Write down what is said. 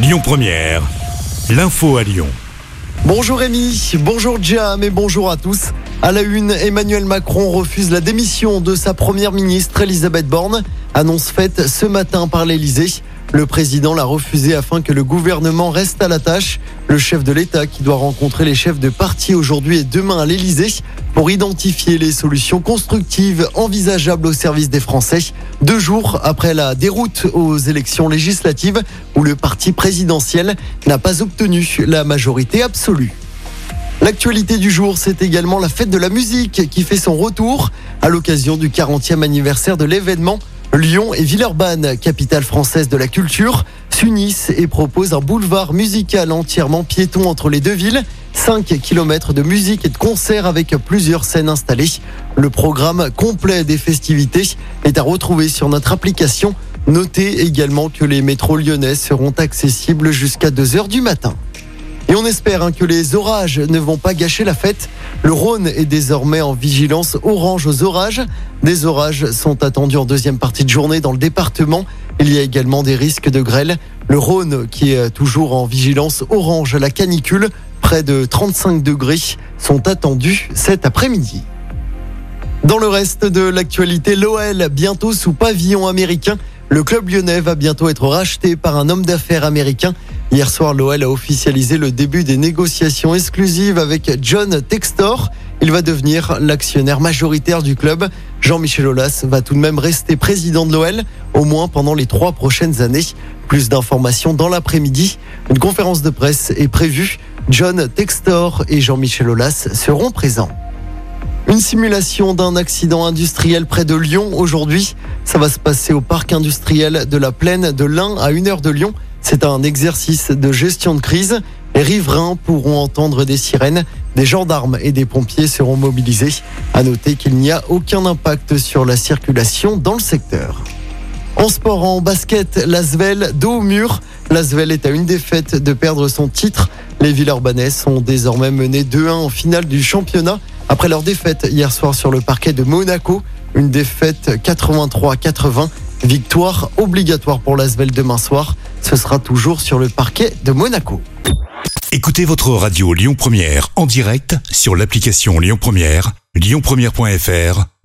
Lyon Première, l'info à Lyon. Bonjour Rémi, bonjour Jam et bonjour à tous. À la une, Emmanuel Macron refuse la démission de sa première ministre Elisabeth Borne. Annonce faite ce matin par l'Elysée. Le président l'a refusé afin que le gouvernement reste à la tâche. Le chef de l'État qui doit rencontrer les chefs de parti aujourd'hui et demain à l'Elysée pour identifier les solutions constructives envisageables au service des Français. Deux jours après la déroute aux élections législatives où le parti présidentiel n'a pas obtenu la majorité absolue. L'actualité du jour, c'est également la fête de la musique qui fait son retour à l'occasion du 40e anniversaire de l'événement. Lyon et Villeurbanne, capitale française de la culture, s'unissent et proposent un boulevard musical entièrement piéton entre les deux villes. 5 km de musique et de concerts avec plusieurs scènes installées. Le programme complet des festivités est à retrouver sur notre application. Notez également que les métros lyonnais seront accessibles jusqu'à 2h du matin. Et on espère hein, que les orages ne vont pas gâcher la fête. Le Rhône est désormais en vigilance orange aux orages. Des orages sont attendus en deuxième partie de journée dans le département. Il y a également des risques de grêle. Le Rhône qui est toujours en vigilance orange à la canicule. Près de 35 degrés sont attendus cet après-midi. Dans le reste de l'actualité, l'OL bientôt sous pavillon américain. Le club lyonnais va bientôt être racheté par un homme d'affaires américain. Hier soir, l'OL a officialisé le début des négociations exclusives avec John Textor. Il va devenir l'actionnaire majoritaire du club. Jean-Michel Aulas va tout de même rester président de l'OL, au moins pendant les trois prochaines années. Plus d'informations dans l'après-midi. Une conférence de presse est prévue. John Textor et Jean-Michel Aulas seront présents. Une simulation d'un accident industriel près de Lyon aujourd'hui. Ça va se passer au parc industriel de la plaine de l'Ain à une heure de Lyon. C'est un exercice de gestion de crise. Les riverains pourront entendre des sirènes. Des gendarmes et des pompiers seront mobilisés. À noter qu'il n'y a aucun impact sur la circulation dans le secteur. En sport, en basket, l'Asvel dos au mur. L'Asvel est à une défaite de perdre son titre. Les Villeurbanais sont désormais menés 2-1 en finale du championnat après leur défaite hier soir sur le parquet de Monaco. Une défaite 83-80. Victoire obligatoire pour l'Asvel demain soir. Ce sera toujours sur le parquet de Monaco. Écoutez votre radio Lyon Première en direct sur l'application Lyon Première, lyonpremière.fr